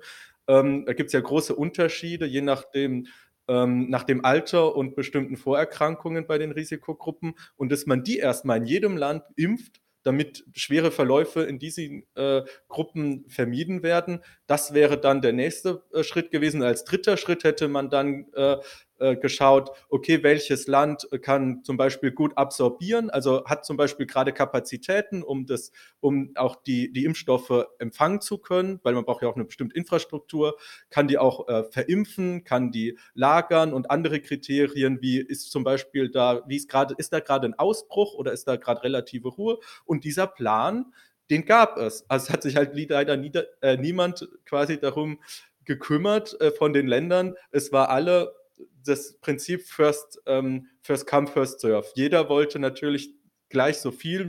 Ähm, da gibt es ja große Unterschiede, je nachdem, ähm, nach dem Alter und bestimmten Vorerkrankungen bei den Risikogruppen und dass man die erstmal in jedem Land impft, damit schwere Verläufe in diesen äh, Gruppen vermieden werden. Das wäre dann der nächste äh, Schritt gewesen. Als dritter Schritt hätte man dann äh, äh, geschaut, okay, welches Land kann zum Beispiel gut absorbieren, also hat zum Beispiel gerade Kapazitäten, um das, um auch die, die Impfstoffe empfangen zu können, weil man braucht ja auch eine bestimmte Infrastruktur, kann die auch äh, verimpfen, kann die lagern und andere Kriterien, wie ist zum Beispiel da, wie ist gerade, ist da gerade ein Ausbruch oder ist da gerade relative Ruhe? Und dieser Plan, den gab es. Also es hat sich halt leider nie, äh, niemand quasi darum gekümmert äh, von den Ländern. Es war alle das Prinzip First, ähm, First Come, First Serve. Jeder wollte natürlich gleich so viel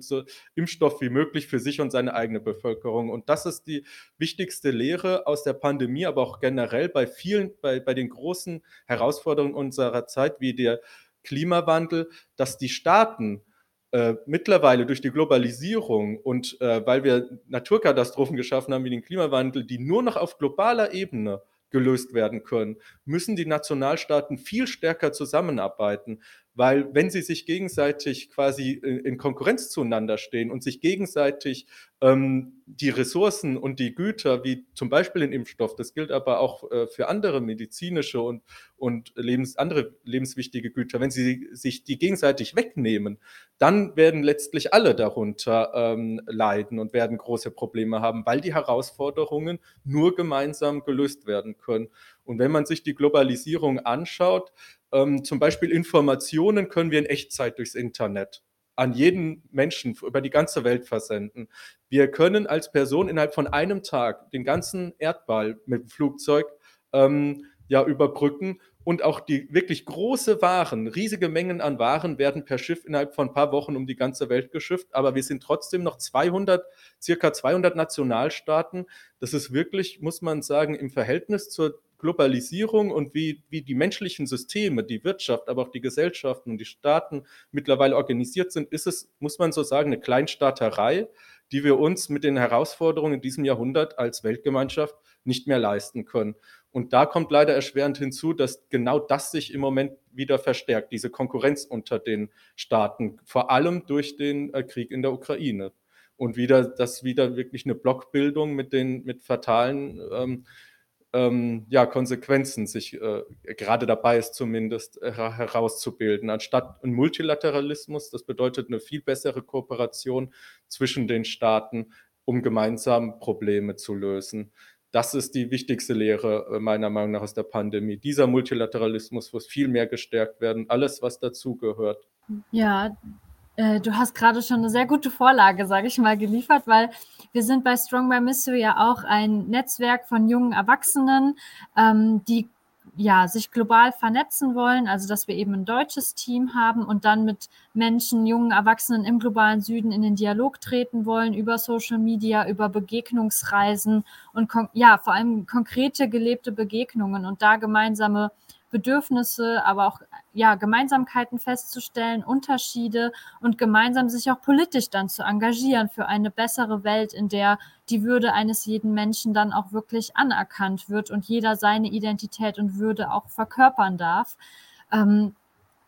so Impfstoff wie möglich für sich und seine eigene Bevölkerung. Und das ist die wichtigste Lehre aus der Pandemie, aber auch generell bei vielen, bei, bei den großen Herausforderungen unserer Zeit, wie der Klimawandel, dass die Staaten äh, mittlerweile durch die Globalisierung und äh, weil wir Naturkatastrophen geschaffen haben wie den Klimawandel, die nur noch auf globaler Ebene gelöst werden können, müssen die Nationalstaaten viel stärker zusammenarbeiten, weil wenn sie sich gegenseitig quasi in Konkurrenz zueinander stehen und sich gegenseitig ähm, die Ressourcen und die Güter, wie zum Beispiel den Impfstoff, das gilt aber auch äh, für andere medizinische und, und lebens, andere lebenswichtige Güter, wenn sie sich die gegenseitig wegnehmen, dann werden letztlich alle darunter ähm, leiden und werden große Probleme haben, weil die Herausforderungen nur gemeinsam gelöst werden können. Und wenn man sich die Globalisierung anschaut, ähm, zum Beispiel Informationen können wir in Echtzeit durchs Internet an jeden Menschen über die ganze Welt versenden. Wir können als Person innerhalb von einem Tag den ganzen Erdball mit dem Flugzeug ähm, ja überbrücken und auch die wirklich große Waren, riesige Mengen an Waren werden per Schiff innerhalb von ein paar Wochen um die ganze Welt geschifft. Aber wir sind trotzdem noch 200, circa 200 Nationalstaaten. Das ist wirklich, muss man sagen, im Verhältnis zur Globalisierung und wie, wie die menschlichen Systeme, die Wirtschaft, aber auch die Gesellschaften und die Staaten mittlerweile organisiert sind, ist es, muss man so sagen, eine Kleinstaaterei, die wir uns mit den Herausforderungen in diesem Jahrhundert als Weltgemeinschaft nicht mehr leisten können. Und da kommt leider erschwerend hinzu, dass genau das sich im Moment wieder verstärkt, diese Konkurrenz unter den Staaten, vor allem durch den äh, Krieg in der Ukraine. Und wieder, dass wieder wirklich eine Blockbildung mit den mit fatalen ähm, ähm, ja, Konsequenzen sich äh, gerade dabei ist, zumindest äh, herauszubilden. Anstatt ein Multilateralismus, das bedeutet eine viel bessere Kooperation zwischen den Staaten, um gemeinsam Probleme zu lösen. Das ist die wichtigste Lehre äh, meiner Meinung nach aus der Pandemie. Dieser Multilateralismus muss viel mehr gestärkt werden, alles, was dazugehört. Ja, äh, du hast gerade schon eine sehr gute Vorlage, sage ich mal, geliefert, weil wir sind bei Strong by Missio ja auch ein Netzwerk von jungen Erwachsenen, ähm, die ja, sich global vernetzen wollen, also dass wir eben ein deutsches Team haben und dann mit Menschen, jungen Erwachsenen im globalen Süden in den Dialog treten wollen über Social Media, über Begegnungsreisen und ja, vor allem konkrete gelebte Begegnungen und da gemeinsame Bedürfnisse, aber auch ja, Gemeinsamkeiten festzustellen, Unterschiede und gemeinsam sich auch politisch dann zu engagieren für eine bessere Welt, in der die Würde eines jeden Menschen dann auch wirklich anerkannt wird und jeder seine Identität und Würde auch verkörpern darf. Ähm,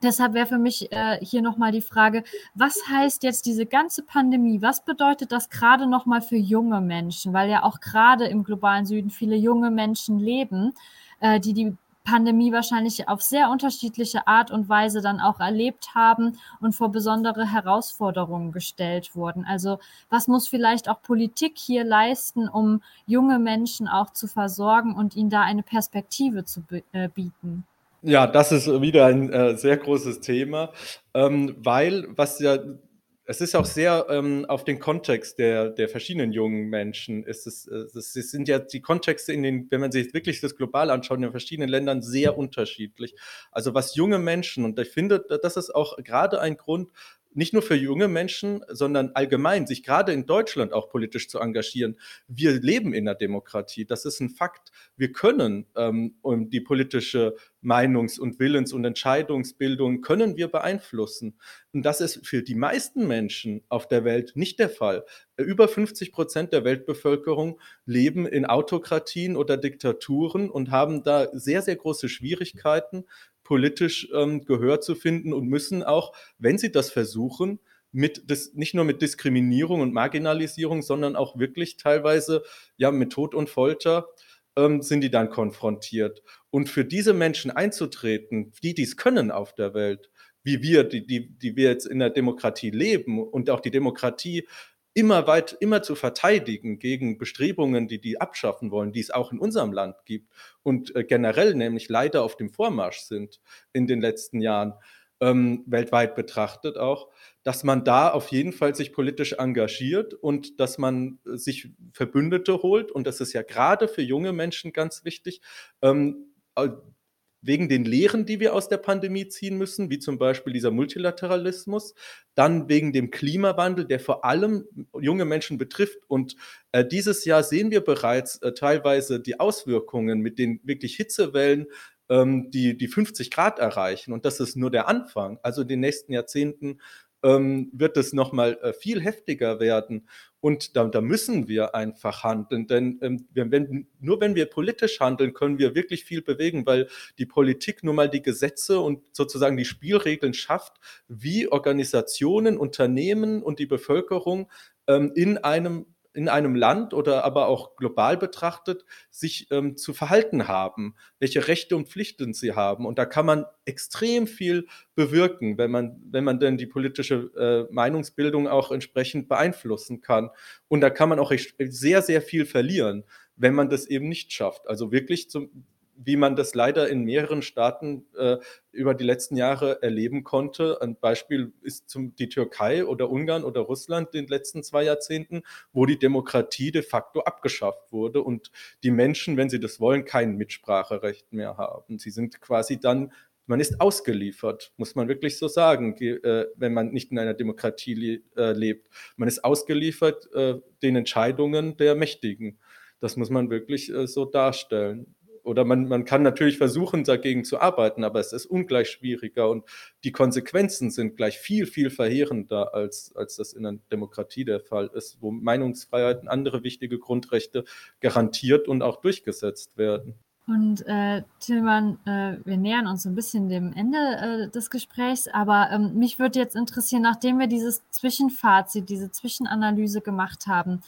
Deshalb wäre für mich äh, hier nochmal die Frage, was heißt jetzt diese ganze Pandemie? Was bedeutet das gerade nochmal für junge Menschen? Weil ja auch gerade im globalen Süden viele junge Menschen leben, äh, die die Pandemie wahrscheinlich auf sehr unterschiedliche Art und Weise dann auch erlebt haben und vor besondere Herausforderungen gestellt wurden. Also was muss vielleicht auch Politik hier leisten, um junge Menschen auch zu versorgen und ihnen da eine Perspektive zu äh, bieten? Ja, das ist wieder ein äh, sehr großes Thema, ähm, weil was ja es ist auch sehr ähm, auf den Kontext der, der verschiedenen jungen Menschen. Es, ist, es sind ja die Kontexte in den, wenn man sich wirklich das global anschaut, in den verschiedenen Ländern sehr unterschiedlich. Also was junge Menschen, und ich finde, das ist auch gerade ein Grund, nicht nur für junge Menschen, sondern allgemein sich gerade in Deutschland auch politisch zu engagieren. Wir leben in der Demokratie, das ist ein Fakt. Wir können ähm, die politische Meinungs- und Willens- und Entscheidungsbildung können wir beeinflussen. Und das ist für die meisten Menschen auf der Welt nicht der Fall. Über 50 Prozent der Weltbevölkerung leben in Autokratien oder Diktaturen und haben da sehr, sehr große Schwierigkeiten, politisch ähm, Gehör zu finden und müssen auch, wenn sie das versuchen, mit das, nicht nur mit Diskriminierung und Marginalisierung, sondern auch wirklich teilweise ja mit Tod und Folter ähm, sind die dann konfrontiert. Und für diese Menschen einzutreten, die dies können auf der Welt, wie wir, die, die, die wir jetzt in der Demokratie leben und auch die Demokratie immer weit, immer zu verteidigen gegen Bestrebungen, die die abschaffen wollen, die es auch in unserem Land gibt und äh, generell nämlich leider auf dem Vormarsch sind in den letzten Jahren, ähm, weltweit betrachtet auch, dass man da auf jeden Fall sich politisch engagiert und dass man äh, sich Verbündete holt. Und das ist ja gerade für junge Menschen ganz wichtig. Ähm, wegen den Lehren, die wir aus der Pandemie ziehen müssen, wie zum Beispiel dieser Multilateralismus, dann wegen dem Klimawandel, der vor allem junge Menschen betrifft. Und äh, dieses Jahr sehen wir bereits äh, teilweise die Auswirkungen mit den wirklich Hitzewellen, ähm, die die 50 Grad erreichen. Und das ist nur der Anfang. Also in den nächsten Jahrzehnten ähm, wird es nochmal äh, viel heftiger werden. Und da, da, müssen wir einfach handeln, denn ähm, wenn, nur wenn wir politisch handeln, können wir wirklich viel bewegen, weil die Politik nun mal die Gesetze und sozusagen die Spielregeln schafft, wie Organisationen, Unternehmen und die Bevölkerung ähm, in einem in einem Land oder aber auch global betrachtet sich ähm, zu verhalten haben, welche Rechte und Pflichten sie haben. Und da kann man extrem viel bewirken, wenn man, wenn man denn die politische äh, Meinungsbildung auch entsprechend beeinflussen kann. Und da kann man auch sehr, sehr viel verlieren, wenn man das eben nicht schafft. Also wirklich zum, wie man das leider in mehreren Staaten äh, über die letzten Jahre erleben konnte. Ein Beispiel ist zum, die Türkei oder Ungarn oder Russland in den letzten zwei Jahrzehnten, wo die Demokratie de facto abgeschafft wurde und die Menschen, wenn sie das wollen, kein Mitspracherecht mehr haben. Sie sind quasi dann man ist ausgeliefert, muss man wirklich so sagen, äh, wenn man nicht in einer Demokratie äh, lebt. Man ist ausgeliefert äh, den Entscheidungen der Mächtigen. Das muss man wirklich so darstellen. Oder man, man kann natürlich versuchen, dagegen zu arbeiten, aber es ist ungleich schwieriger und die Konsequenzen sind gleich viel, viel verheerender, als, als das in einer Demokratie der Fall ist, wo Meinungsfreiheit und andere wichtige Grundrechte garantiert und auch durchgesetzt werden. Und äh, Tillmann, äh, wir nähern uns ein bisschen dem Ende äh, des Gesprächs, aber ähm, mich würde jetzt interessieren, nachdem wir dieses Zwischenfazit, diese Zwischenanalyse gemacht haben,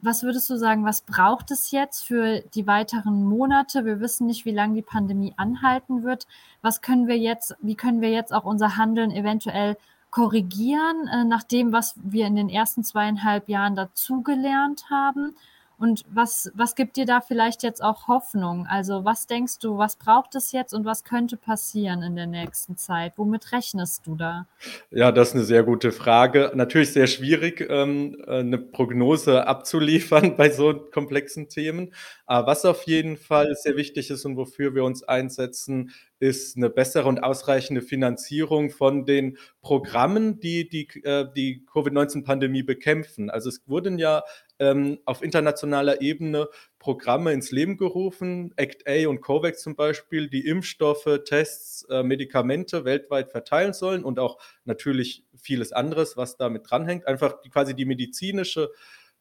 was würdest du sagen, was braucht es jetzt für die weiteren Monate? Wir wissen nicht, wie lange die Pandemie anhalten wird. Was können wir jetzt, wie können wir jetzt auch unser Handeln eventuell korrigieren, äh, nach dem, was wir in den ersten zweieinhalb Jahren dazugelernt haben? Und was, was gibt dir da vielleicht jetzt auch Hoffnung? Also was denkst du, was braucht es jetzt und was könnte passieren in der nächsten Zeit? Womit rechnest du da? Ja, das ist eine sehr gute Frage. Natürlich sehr schwierig, ähm, eine Prognose abzuliefern bei so komplexen Themen. Aber was auf jeden Fall sehr wichtig ist und wofür wir uns einsetzen, ist eine bessere und ausreichende Finanzierung von den Programmen, die die, äh, die Covid-19-Pandemie bekämpfen. Also es wurden ja ähm, auf internationaler Ebene Programme ins Leben gerufen, ACT-A und COVAX zum Beispiel, die Impfstoffe, Tests, äh, Medikamente weltweit verteilen sollen und auch natürlich vieles anderes, was damit dranhängt. Einfach die, quasi die medizinische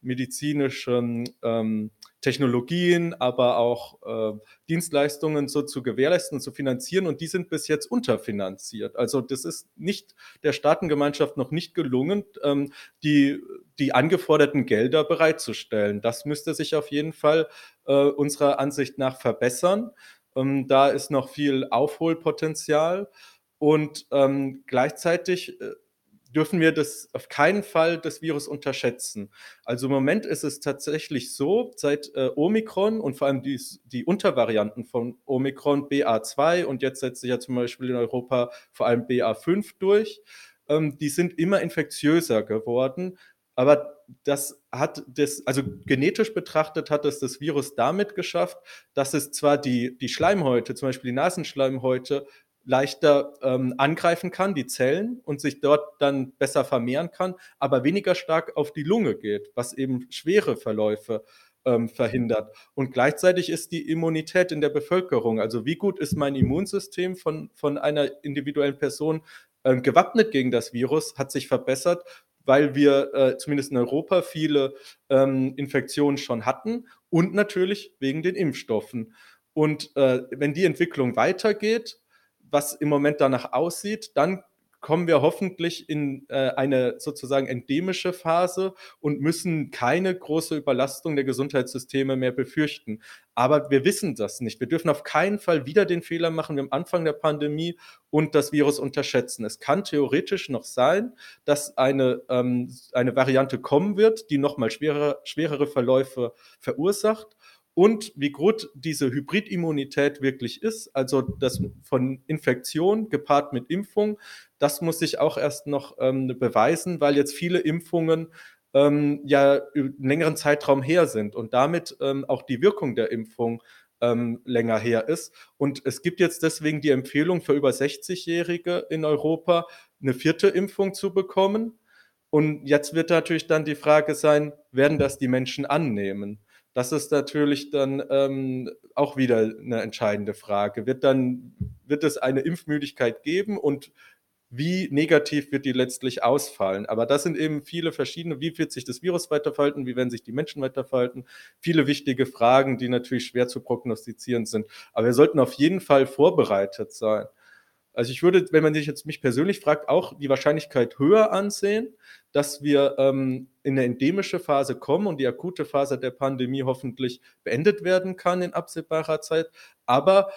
medizinischen ähm, Technologien, aber auch äh, Dienstleistungen so zu gewährleisten und zu finanzieren. Und die sind bis jetzt unterfinanziert. Also das ist nicht der Staatengemeinschaft noch nicht gelungen, ähm, die, die angeforderten Gelder bereitzustellen. Das müsste sich auf jeden Fall äh, unserer Ansicht nach verbessern. Ähm, da ist noch viel Aufholpotenzial. Und ähm, gleichzeitig äh, dürfen wir das auf keinen Fall das Virus unterschätzen. Also im Moment ist es tatsächlich so, seit äh, Omikron und vor allem die, die Untervarianten von Omikron BA2 und jetzt setzt sich ja zum Beispiel in Europa vor allem BA5 durch, ähm, die sind immer infektiöser geworden. Aber das hat das, also genetisch betrachtet hat es das Virus damit geschafft, dass es zwar die, die Schleimhäute, zum Beispiel die Nasenschleimhäute, leichter ähm, angreifen kann, die Zellen, und sich dort dann besser vermehren kann, aber weniger stark auf die Lunge geht, was eben schwere Verläufe ähm, verhindert. Und gleichzeitig ist die Immunität in der Bevölkerung, also wie gut ist mein Immunsystem von, von einer individuellen Person ähm, gewappnet gegen das Virus, hat sich verbessert, weil wir äh, zumindest in Europa viele ähm, Infektionen schon hatten und natürlich wegen den Impfstoffen. Und äh, wenn die Entwicklung weitergeht, was im Moment danach aussieht, dann kommen wir hoffentlich in äh, eine sozusagen endemische Phase und müssen keine große Überlastung der Gesundheitssysteme mehr befürchten. Aber wir wissen das nicht. Wir dürfen auf keinen Fall wieder den Fehler machen wie am Anfang der Pandemie und das Virus unterschätzen. Es kann theoretisch noch sein, dass eine, ähm, eine Variante kommen wird, die nochmal schwerere, schwerere Verläufe verursacht und wie gut diese Hybridimmunität wirklich ist, also das von Infektion gepaart mit Impfung, das muss sich auch erst noch ähm, beweisen, weil jetzt viele Impfungen ähm, ja einen längeren Zeitraum her sind und damit ähm, auch die Wirkung der Impfung ähm, länger her ist. Und es gibt jetzt deswegen die Empfehlung für über 60-Jährige in Europa, eine vierte Impfung zu bekommen. Und jetzt wird natürlich dann die Frage sein, werden das die Menschen annehmen? Das ist natürlich dann ähm, auch wieder eine entscheidende Frage. Wird dann, wird es eine Impfmüdigkeit geben und wie negativ wird die letztlich ausfallen? Aber das sind eben viele verschiedene, wie wird sich das Virus weiterverhalten, wie werden sich die Menschen weiterverhalten? Viele wichtige Fragen, die natürlich schwer zu prognostizieren sind. Aber wir sollten auf jeden Fall vorbereitet sein. Also ich würde, wenn man sich jetzt mich persönlich fragt, auch die Wahrscheinlichkeit höher ansehen, dass wir ähm, in eine endemische Phase kommen und die akute Phase der Pandemie hoffentlich beendet werden kann in absehbarer Zeit. Aber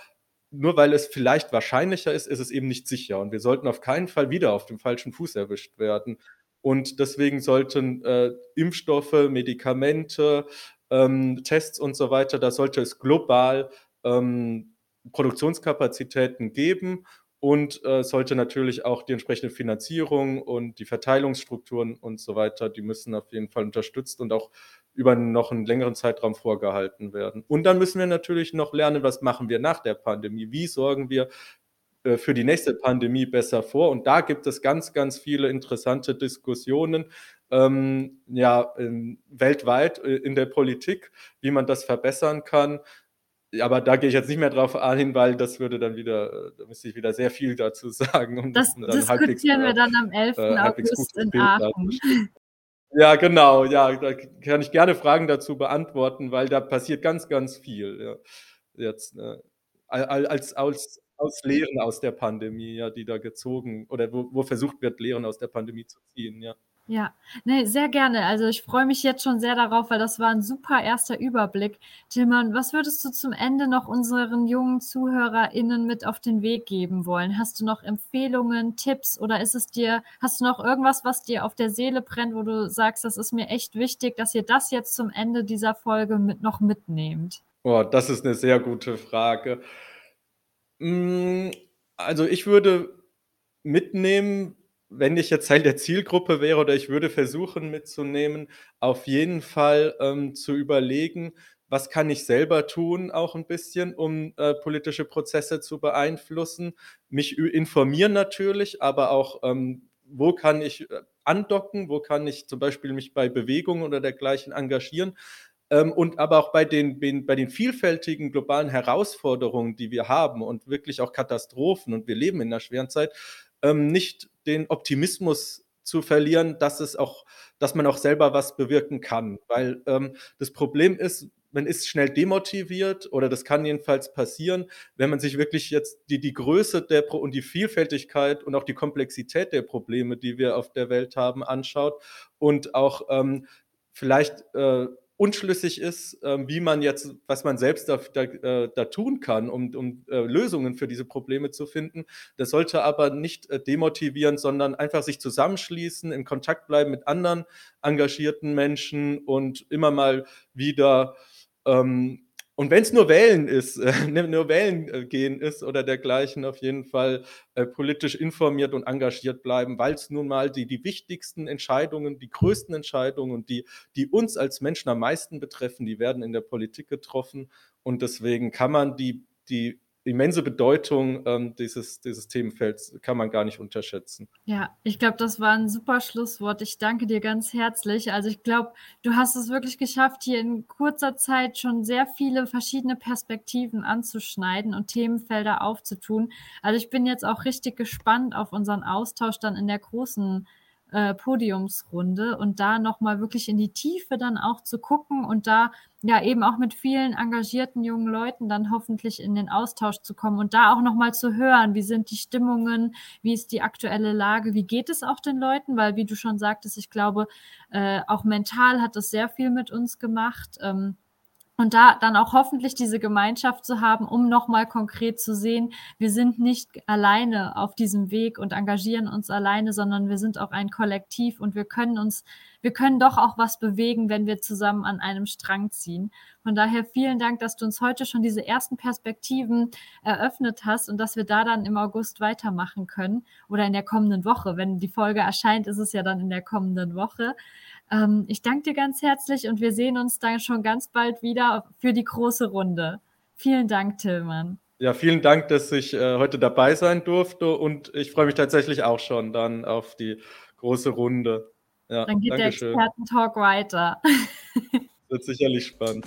nur weil es vielleicht wahrscheinlicher ist, ist es eben nicht sicher. Und wir sollten auf keinen Fall wieder auf dem falschen Fuß erwischt werden. Und deswegen sollten äh, Impfstoffe, Medikamente, ähm, Tests und so weiter, da sollte es global ähm, Produktionskapazitäten geben und äh, sollte natürlich auch die entsprechende Finanzierung und die Verteilungsstrukturen und so weiter, die müssen auf jeden Fall unterstützt und auch über noch einen längeren Zeitraum vorgehalten werden. Und dann müssen wir natürlich noch lernen, was machen wir nach der Pandemie? Wie sorgen wir äh, für die nächste Pandemie besser vor? Und da gibt es ganz, ganz viele interessante Diskussionen, ähm, ja, in, weltweit äh, in der Politik, wie man das verbessern kann. Aber da gehe ich jetzt nicht mehr drauf ein, weil das würde dann wieder, da müsste ich wieder sehr viel dazu sagen. Um das dann diskutieren wir dann am 11. Äh, August in Aachen. Ja, genau, ja, da kann ich gerne Fragen dazu beantworten, weil da passiert ganz, ganz viel. Ja. Jetzt, äh, als, als, aus Lehren aus der Pandemie, ja, die da gezogen oder wo, wo versucht wird, Lehren aus der Pandemie zu ziehen, ja. Ja, ne, sehr gerne. Also ich freue mich jetzt schon sehr darauf, weil das war ein super erster Überblick. Tilman, was würdest du zum Ende noch unseren jungen ZuhörerInnen mit auf den Weg geben wollen? Hast du noch Empfehlungen, Tipps oder ist es dir, hast du noch irgendwas, was dir auf der Seele brennt, wo du sagst, das ist mir echt wichtig, dass ihr das jetzt zum Ende dieser Folge mit noch mitnehmt? Oh, das ist eine sehr gute Frage. Hm, also ich würde mitnehmen, wenn ich jetzt Teil der Zielgruppe wäre oder ich würde versuchen mitzunehmen, auf jeden Fall ähm, zu überlegen, was kann ich selber tun, auch ein bisschen, um äh, politische Prozesse zu beeinflussen. Mich informieren natürlich, aber auch, ähm, wo kann ich äh, andocken, wo kann ich zum Beispiel mich bei Bewegungen oder dergleichen engagieren. Ähm, und aber auch bei den, bei den vielfältigen globalen Herausforderungen, die wir haben und wirklich auch Katastrophen, und wir leben in einer schweren Zeit, ähm, nicht den Optimismus zu verlieren, dass es auch, dass man auch selber was bewirken kann. Weil ähm, das Problem ist, man ist schnell demotiviert oder das kann jedenfalls passieren, wenn man sich wirklich jetzt die, die Größe der Pro und die Vielfältigkeit und auch die Komplexität der Probleme, die wir auf der Welt haben, anschaut und auch ähm, vielleicht äh, unschlüssig ist, ähm, wie man jetzt, was man selbst da, da, äh, da tun kann, um, um äh, Lösungen für diese Probleme zu finden. Das sollte aber nicht äh, demotivieren, sondern einfach sich zusammenschließen, in Kontakt bleiben mit anderen engagierten Menschen und immer mal wieder ähm, und wenn es nur Wählen ist, äh, nur Wählen äh, gehen ist oder dergleichen, auf jeden Fall äh, politisch informiert und engagiert bleiben, weil es nun mal die, die wichtigsten Entscheidungen, die größten Entscheidungen, die, die uns als Menschen am meisten betreffen, die werden in der Politik getroffen. Und deswegen kann man die, die immense Bedeutung ähm, dieses, dieses Themenfelds kann man gar nicht unterschätzen. Ja, ich glaube, das war ein super Schlusswort. Ich danke dir ganz herzlich. Also ich glaube, du hast es wirklich geschafft, hier in kurzer Zeit schon sehr viele verschiedene Perspektiven anzuschneiden und Themenfelder aufzutun. Also ich bin jetzt auch richtig gespannt auf unseren Austausch dann in der großen äh, Podiumsrunde und da nochmal wirklich in die Tiefe dann auch zu gucken und da ja eben auch mit vielen engagierten jungen Leuten dann hoffentlich in den Austausch zu kommen und da auch nochmal zu hören, wie sind die Stimmungen, wie ist die aktuelle Lage, wie geht es auch den Leuten, weil wie du schon sagtest, ich glaube, äh, auch mental hat es sehr viel mit uns gemacht. Ähm, und da dann auch hoffentlich diese Gemeinschaft zu haben, um nochmal konkret zu sehen, wir sind nicht alleine auf diesem Weg und engagieren uns alleine, sondern wir sind auch ein Kollektiv und wir können uns, wir können doch auch was bewegen, wenn wir zusammen an einem Strang ziehen. Von daher vielen Dank, dass du uns heute schon diese ersten Perspektiven eröffnet hast und dass wir da dann im August weitermachen können oder in der kommenden Woche. Wenn die Folge erscheint, ist es ja dann in der kommenden Woche. Ähm, ich danke dir ganz herzlich und wir sehen uns dann schon ganz bald wieder für die große Runde. Vielen Dank, Tillmann. Ja, vielen Dank, dass ich äh, heute dabei sein durfte und ich freue mich tatsächlich auch schon dann auf die große Runde. Ja, dann geht der Experten-Talk weiter. Wird sicherlich spannend.